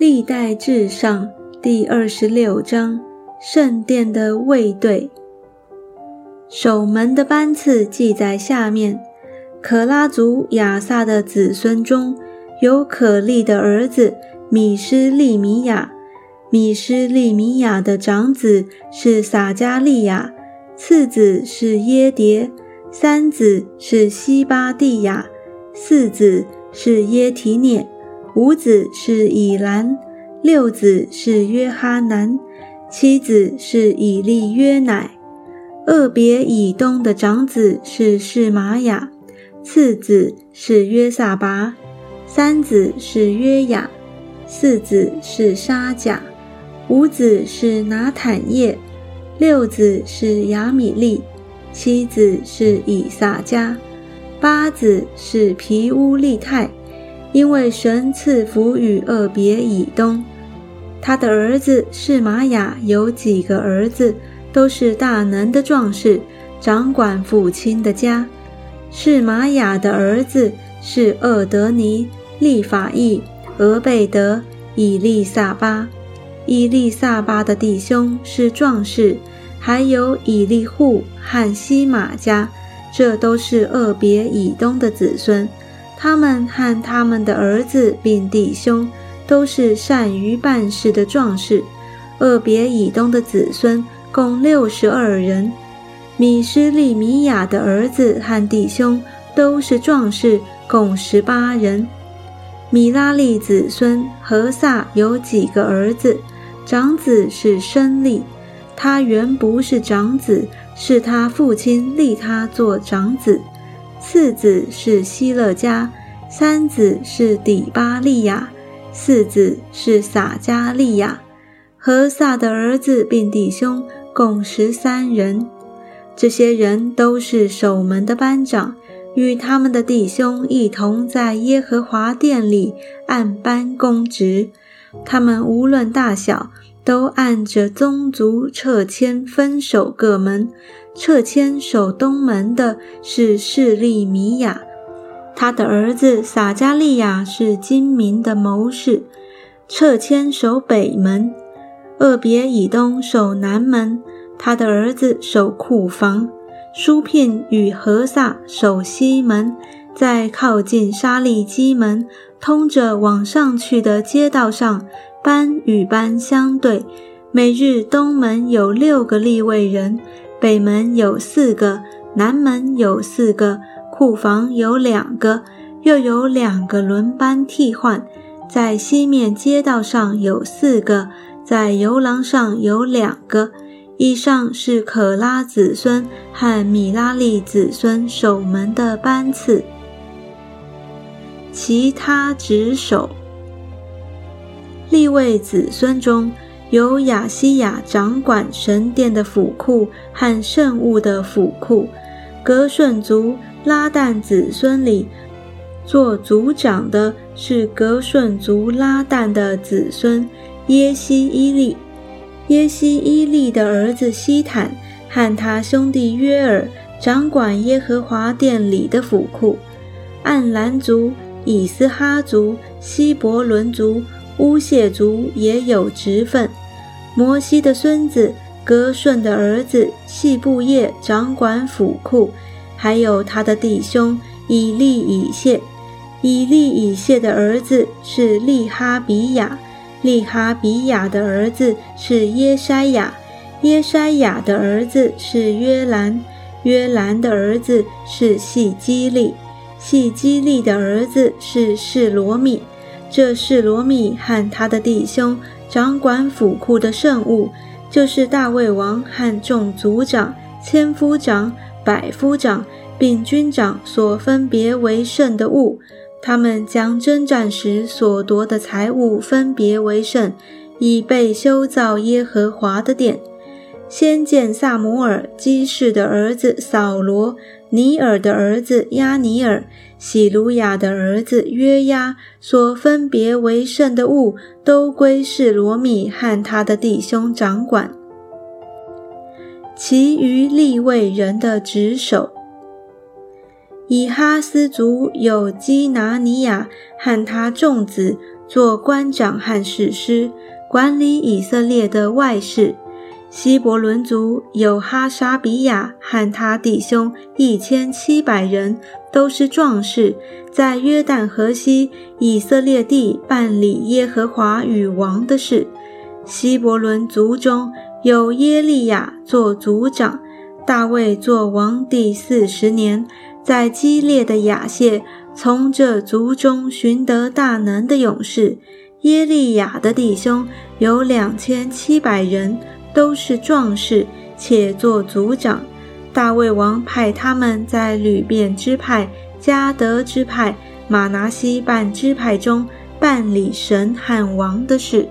历代至上第二十六章圣殿的卫队。守门的班次记在下面。可拉族亚萨的子孙中有可利的儿子米施利米亚，米施利米亚的长子是撒加利亚，次子是耶迭，三子是西巴蒂亚，四子是耶提涅。五子是以兰，六子是约哈南，七子是以利约乃。二别以东的长子是示玛雅，次子是约撒拔，三子是约雅，四子是沙甲，五子是拿坦叶，六子是亚米利，七子是以撒加，八子是皮乌利泰。因为神赐福与厄别以东，他的儿子是玛雅，有几个儿子都是大能的壮士，掌管父亲的家。是玛雅的儿子是厄德尼、利法义、俄贝德、以利萨巴。以利萨巴的弟兄是壮士，还有以利户和西马家，这都是厄别以东的子孙。他们和他们的儿子并弟兄都是善于办事的壮士。厄别以东的子孙共六十二人。米施利米亚的儿子和弟兄都是壮士，共十八人。米拉利子孙何萨有几个儿子？长子是申利，他原不是长子，是他父亲立他做长子。次子是希勒家，三子是底巴利亚，四子是撒加利亚。和撒的儿子并弟兄共十三人。这些人都是守门的班长，与他们的弟兄一同在耶和华殿里按班供职。他们无论大小，都按着宗族撤迁分守各门。撤迁守东门的是势利米亚，他的儿子撒加利亚是精明的谋士。撤迁守北门，厄别以东守南门，他的儿子守库房。舒聘与何萨守西门，在靠近沙利基门通着往上去的街道上，班与班相对。每日东门有六个立位人。北门有四个，南门有四个，库房有两个，又有两个轮班替换。在西面街道上有四个，在游廊上有两个。以上是可拉子孙和米拉利子孙守门的班次。其他职守，立位子孙中。由亚西亚掌管神殿的府库和圣物的府库，格顺族拉旦子孙里做族长的是格顺族拉旦的子孙耶西伊利。耶西伊利的儿子西坦和他兄弟约尔掌管耶和华殿里的府库。暗兰族、以斯哈族、希伯伦族、乌谢族也有职分。摩西的孙子格顺的儿子细布叶掌管府库，还有他的弟兄以利以谢。以利以谢的儿子是利哈比亚，利哈比亚的儿子是耶筛亚，耶筛亚的儿子是约兰，约兰的儿子是细基利，细基利的儿子是示罗米。这是罗米和他的弟兄。掌管府库的圣物，就是大卫王和众族长、千夫长、百夫长并军长所分别为圣的物。他们将征战时所夺的财物分别为圣，以备修造耶和华的殿。先见萨摩尔基士的儿子扫罗，尼尔的儿子亚尼尔，喜鲁雅的儿子约押，所分别为圣的物，都归是罗密和他的弟兄掌管。其余立位人的职守，以哈斯族有基拿尼亚和他众子做官长和士师，管理以色列的外事。希伯伦族有哈沙比亚和他弟兄一千七百人，都是壮士，在约旦河西以色列地办理耶和华与王的事。希伯伦族中有耶利亚做族长，大卫做王第四十年，在激烈的亚谢，从这族中寻得大能的勇士。耶利亚的弟兄有两千七百人。都是壮士，且做族长。大卫王派他们在吕便支派、嘉德支派、马拿西半支派中办理神汉王的事。